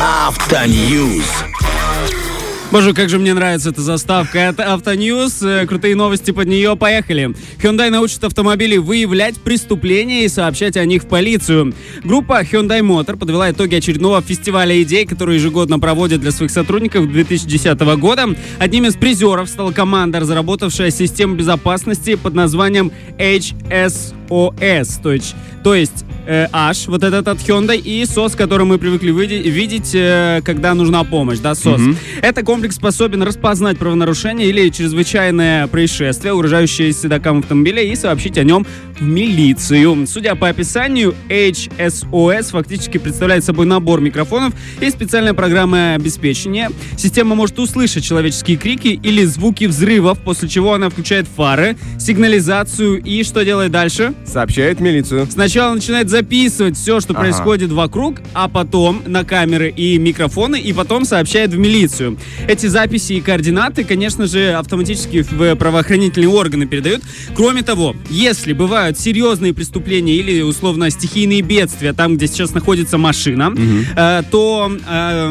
Автоньюз. Боже, как же мне нравится эта заставка. Это Автоньюз. Э, Крутые новости под нее. Поехали. Hyundai научит автомобили выявлять преступления и сообщать о них в полицию. Группа Hyundai Motor подвела итоги очередного фестиваля идей, который ежегодно проводит для своих сотрудников 2010 года. Одним из призеров стала команда, разработавшая систему безопасности под названием HSOS. То есть, то есть э, H, вот этот от Hyundai, и SOS, который мы привыкли види- видеть, э, когда нужна помощь, да, SOS. Это комплекс способен распознать правонарушение или чрезвычайное происшествие, угрожающее седокам автомобиля, и сообщить о нем в милицию. Судя по описанию, HSOS фактически представляет собой набор микрофонов и специальная программа обеспечения. Система может услышать человеческие крики или звуки взрывов, после чего она включает фары, сигнализацию и что делает дальше? Сообщает милицию. Сначала начинает записывать все, что Ага. происходит вокруг, а потом на камеры и микрофоны, и потом сообщает в милицию. Эти записи и координаты, конечно же, автоматически в правоохранительные органы передают. Кроме того, если бывают серьезные преступления или условно стихийные бедствия, там, где сейчас находится машина, э, то Э,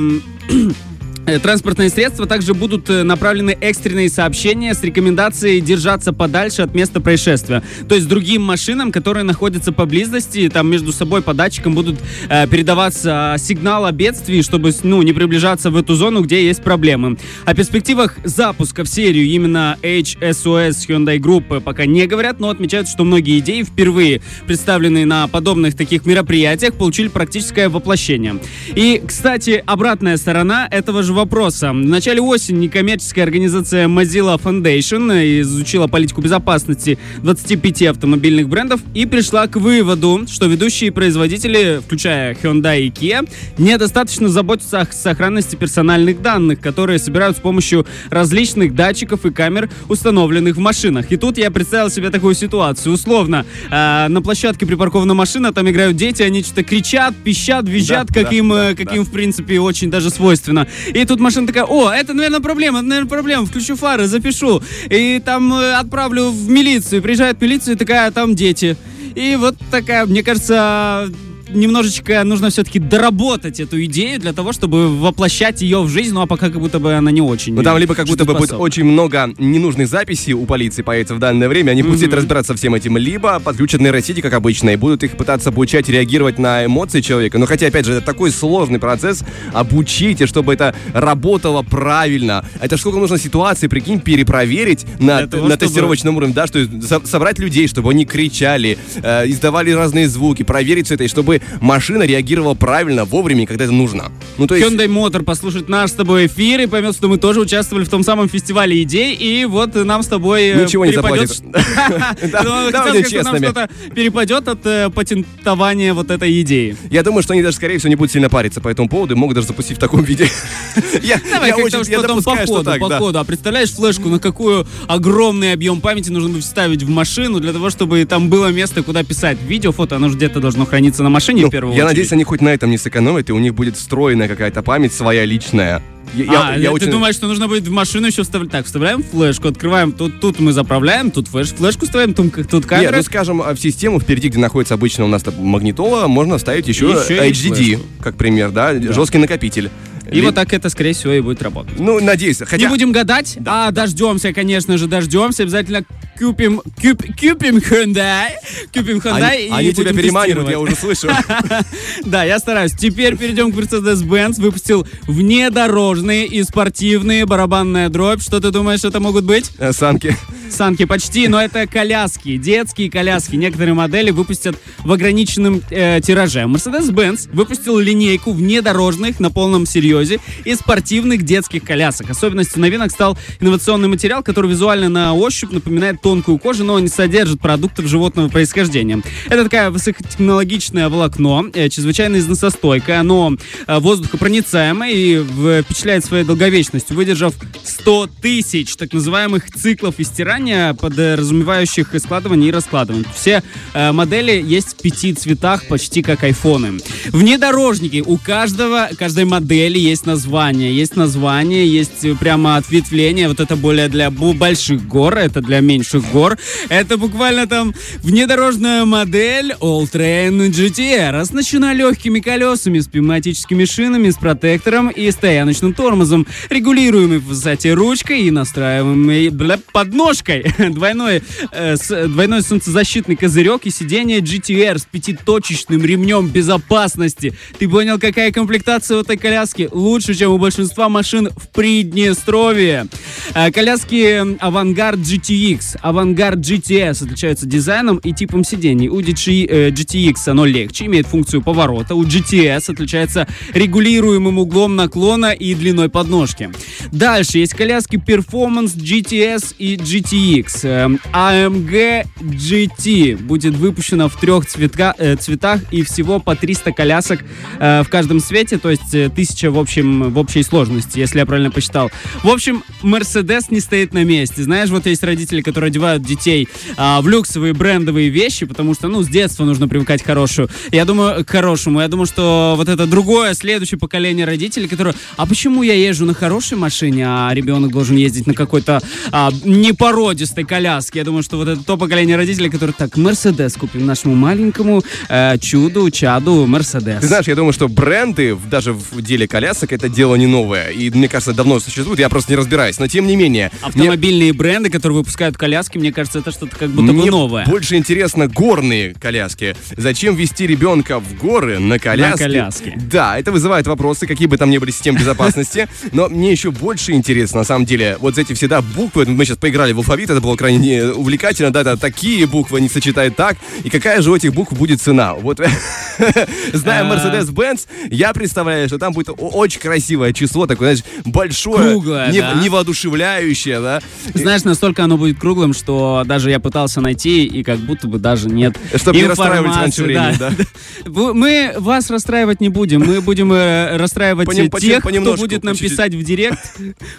Транспортные средства также будут э, направлены экстренные сообщения с рекомендацией держаться подальше от места происшествия. То есть другим машинам, которые находятся поблизости, там между собой по датчикам будут э, передаваться э, сигнал о бедствии, чтобы ну, не приближаться в эту зону, где есть проблемы. О перспективах запуска в серию именно HSOS Hyundai Group пока не говорят, но отмечают, что многие идеи, впервые представленные на подобных таких мероприятиях, получили практическое воплощение. И, кстати, обратная сторона этого же вопроса. В начале осени некоммерческая организация Mozilla Foundation изучила политику безопасности 25 автомобильных брендов и пришла к выводу, что ведущие производители, включая Hyundai и Kia, недостаточно заботятся о сохранности персональных данных, которые собирают с помощью различных датчиков и камер, установленных в машинах. И тут я представил себе такую ситуацию. Условно, э, на площадке припаркована машина, там играют дети, они что-то кричат, пищат, визжат, Да, как да, им, да, э, каким в принципе очень даже свойственно. И тут машина такая, о, это, наверное, проблема, это, наверное, проблема, включу фары, запишу. И там э, отправлю в милицию. Приезжает милиция, такая, «А там дети. И вот такая, мне кажется, немножечко нужно все-таки доработать эту идею для того, чтобы воплощать ее в жизнь, ну а пока как будто бы она не очень. Ну там либо как будто бы будет очень много ненужных записей у полиции появится в данное время, они будут Мгм. разбираться всем этим, либо подключат нейросети, как обычно, и будут их пытаться обучать реагировать на эмоции человека. Но хотя, опять же, это такой сложный процесс, обучите, чтобы это работало правильно. Это сколько нужно ситуаций, прикинь, перепроверить на, того, на чтобы- тестировочном уровне, да, что собрать людей, чтобы они кричали, э, издавали разные звуки, проверить все это, и чтобы машина реагировала правильно, вовремя, когда это нужно. Ну, то есть... Hyundai Motor послушает наш с тобой эфир и поймет, что мы тоже участвовали в том самом фестивале идей, и вот нам с тобой э, Ничего не заплатит. ш- Да, давайте хотел сказать, что нам честными. что-то перепадет от э, патентования вот этой идеи. Я думаю, что они даже, скорее всего, не будут сильно париться по этому поводу и могут даже запустить в таком виде. Давай по допускаю, что ходу, так, по ходу. А представляешь флешку, на какую огромный объем памяти нужно будет вставить в машину для того, чтобы там было место, куда писать видео, фото, оно же где-то должно храниться на машине Ну, в первую Я очередь. надеюсь, они хоть на этом не сэкономят, и у них будет встроенная какая-то память своя личная. Я- я- а, я ты очень- думаешь, что нужно будет в машину еще вставлять? Так, вставляем флешку, открываем, тут, тут мы заправляем, тут флеш, флешку ставим, тут, тут Нет, камера. ну скажем, а в систему впереди, где находится обычно у нас магнитола, можно вставить еще, Еще HDD, как пример, да, жесткий накопитель. И Ли- вот так это, скорее всего, и будет работать. Ну, надеюсь. Хотя... Не будем гадать, а дождемся, конечно же, дождемся. Обязательно купим, куп, купим Hyundai, купим Hyundai Они, и они тебя переманивают, я уже слышу. Да, я стараюсь. Теперь перейдем к Mercedes-Benz. Выпустил внедорожные и спортивные барабанная дробь. Что ты думаешь, это могут быть? Э, Санки. Санки почти, но это коляски, детские коляски. Некоторые модели выпустят в ограниченном э, тираже. Mercedes-Benz выпустил линейку внедорожных на полном серьезе и спортивных детских колясок. Особенностью новинок стал инновационный материал, который визуально на ощупь напоминает тонкую кожу, но не содержит продуктов животного происхождения. Это такая высокотехнологичное волокно, э, чрезвычайно износостойкое, оно э, воздухопроницаемое и впечатляет своей долговечностью, выдержав 100 тысяч так называемых циклов истирания, подразумевающих и складывание и раскладывание. Все э, модели есть в пяти цветах, почти как айфоны. Внедорожники. У каждого, каждой модели есть название. Есть название, есть прямо ответвление. Вот это более для больших гор, это для меньших гор. Это буквально там внедорожная модель All Train GTR. Оснащена легкими колесами с пневматическими шинами, с протектором и стояночным тормозом, регулируемой в высоте ручкой и настраиваемой бля, подножкой. Двойной, э, с, двойной солнцезащитный козырек и сиденье GTR с пятиточечным ремнем безопасности. Ты понял, какая комплектация у этой коляски? Лучше, чем у большинства машин в Приднестровье. Э, коляски Авангард GTX, Авангард GTS отличаются дизайном и типом сидений. У GT, э, GTX оно легче, имеет функцию поворота. У GTS отличается регулируемым углом наклона и длиной подножки. Дальше есть коляски Performance GTS и GTX. AMG GT будет выпущена в трех цветка, э, цветах и всего по 300 колясок в каждом цвете, то есть э, 1000 в, общем, в общей сложности, если я правильно посчитал. В общем, Mercedes не стоит на месте. Знаешь, вот есть родители, которые одевают детей э, в люксовые брендовые вещи, потому что, ну, с детства нужно привыкать к хорошему. Я думаю, к хорошему. Я думаю, что вот это другое, следующее поколение родителей, которые, а почему я езжу на хорошей машине, а ребенок должен ездить на какой-то а, непородистой коляске? Я думаю, что вот это то поколение родителей, которые так, Мерседес купим нашему маленькому э, чуду, чаду, Мерседес. Ты знаешь, я думаю, что бренды даже в деле колясок это дело не новое. И мне кажется, давно существует, я просто не разбираюсь. Но тем не менее... Автомобильные мне... бренды, которые выпускают коляски, мне кажется, это что-то как будто мне бы новое. больше интересно горные коляски. Зачем вести ребенка в горы на коляске? На коляске. Да, это вызывает вопросы, какие бы там ни были системы безопасности. Но мне еще больше интересно, на самом деле, вот эти всегда буквы, мы сейчас поиграли в алфавит, это было крайне увлекательно, да, это такие буквы, они сочетают так, и какая же у этих букв будет цена? Вот, зная А. Mercedes-Benz, я представляю, что там будет очень красивое число, такое, знаешь, большое, Круглое, не- да. невоодушевляющее, да. Знаешь, настолько оно будет круглым, что даже я пытался найти, и как будто бы даже нет Чтобы не расстраивать раньше времени, да. Вы- Мы вас расстраивать не будем, мы будем э, расстраивать Понем- по- тех, кто будет нам писать в директ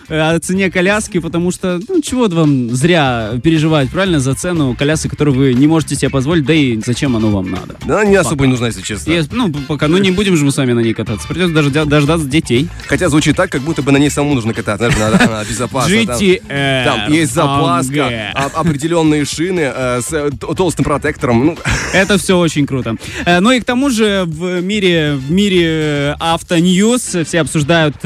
э, о цене коляски, потому что, ну, чего вам зря переживать, правильно, за цену коляски, которую вы не можете себе позволить, да и зачем оно вам надо? Да, не особо не нужна, если честно. Есть- ну, пока, ну, не будем же мы с вами на ней кататься, придется даже дождаться детей. Хотя звучит так, как будто бы на ней самому нужно кататься. Знаешь, она, она безопасна. там- GTR. Там есть запаска, а- определенные шины э, с э, толстым протектором. Ну, Это все очень круто. Э, Ну и к тому же в мире, в мире э, автоньюз все обсуждают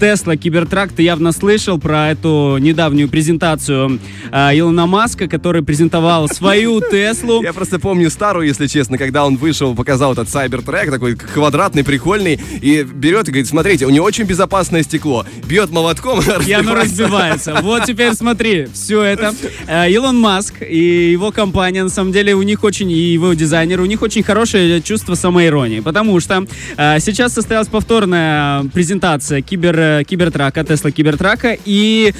Тесла Кибертрак. Ты явно слышал про эту недавнюю презентацию Илона Маска, который презентовал свою Теслу. я просто помню старую, если честно, когда он вышел, показал этот Cybertruck, такой квадратный, прикольный, и берет и говорит, смотрите, у него очень безопасное стекло. Бьет молотком, И оно разбивается. Вот теперь смотри, все это. Э, Илон Маск и его компания, на самом деле, у них очень, и его дизайнер, у них очень хорошее чувство самоиронии. Потому что э, сейчас состоялась повторная презентация кибер, э, кибертрака, Тесла Кибертрака. И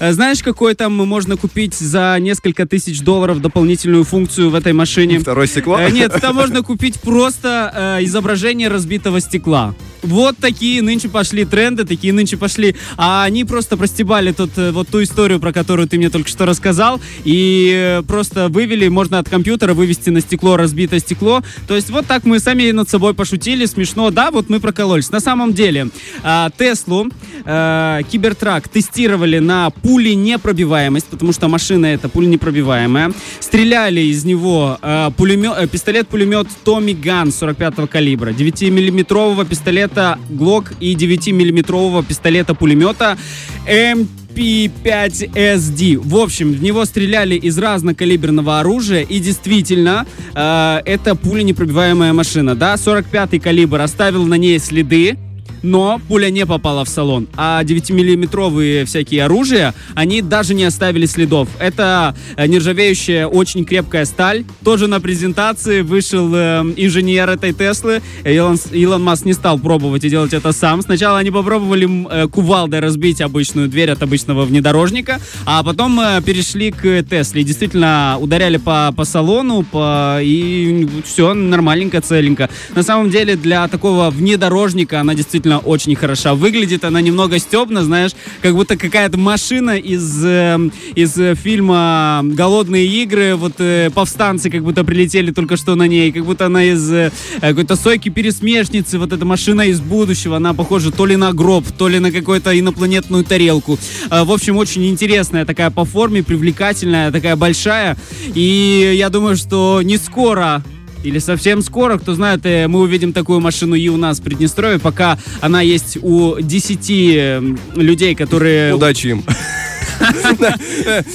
знаешь, какой там можно купить за несколько тысяч долларов дополнительную функцию в этой машине? Второе стекло? Нет, там можно купить просто изображение разбитого стекла. Вот такие нынче пошли тренды, такие нынче пошли. А они просто простебали тут э, вот ту историю, про которую ты мне только что рассказал, и э, просто вывели, можно от компьютера вывести на стекло разбитое стекло. То есть вот так мы сами над собой пошутили, смешно, да, вот мы прокололись. На самом деле, а, Теслу, э, Кибертрак тестировали на пули непробиваемость, потому что машина это пуленепробиваемая. Стреляли из него э, пистолет-пулемет Томми Ган 45 калибра, 9-миллиметрового пистолета Glock и 9-миллиметрового пистолета-пулемета MP5SD. В общем, в него стреляли из разнокалиберного оружия, и действительно, э, это пуленепробиваемая машина, да, 45 калибр оставил на ней следы, но пуля не попала в салон. А 9-миллиметровые всякие оружия, они даже не оставили следов. Это э, нержавеющая, очень крепкая сталь. Тоже на презентации вышел э, инженер этой Теслы. Илон, Илон Маск не стал пробовать и делать это сам. Сначала они попробовали э, кувалдой разбить обычную дверь от обычного внедорожника, а потом э, перешли к Тесле. Действительно ударяли по, по салону, по, и все нормальненько, целенько. На самом деле для такого внедорожника она действительно действительно очень хороша. Выглядит она немного стебно, знаешь, как будто какая-то машина из, э, из фильма «Голодные игры», вот э, повстанцы как будто прилетели только что на ней, как будто она из э, какой-то сойки-пересмешницы, вот эта машина из будущего, она похожа то ли на гроб, то ли на какую-то инопланетную тарелку. Э, в общем, очень интересная такая по форме, привлекательная, такая большая, и я думаю, что не скоро или совсем скоро, кто знает, э, мы увидим такую машину и у нас в Приднестровье, пока она есть у 10 людей, которые... Удачи им.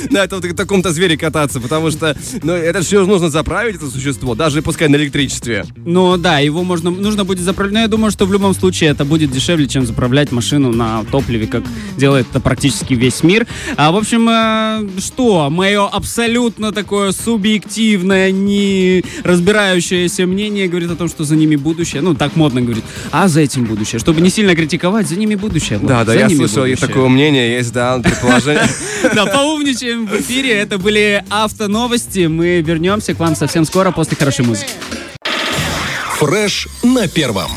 На этом таком-то звере кататься, потому что ну, это все нужно заправить, это существо, даже пускай на электричестве. Ну да, его можно, нужно будет заправлять, но я думаю, что в любом случае это будет дешевле, чем заправлять машину на топливе, как делает это практически весь мир. А, в общем, э, что, мое абсолютно такое субъективное, не разбирающееся мнение говорит о том, что за ними будущее, ну так модно говорит, а за этим будущее, чтобы не сильно критиковать, за ними будущее. Да, да, я слышал, и такое мнение есть, да, предположение. Да, поумничаем в эфире. Это были автоновости. Мы вернемся к вам совсем скоро после хорошей музыки. Фреш на первом.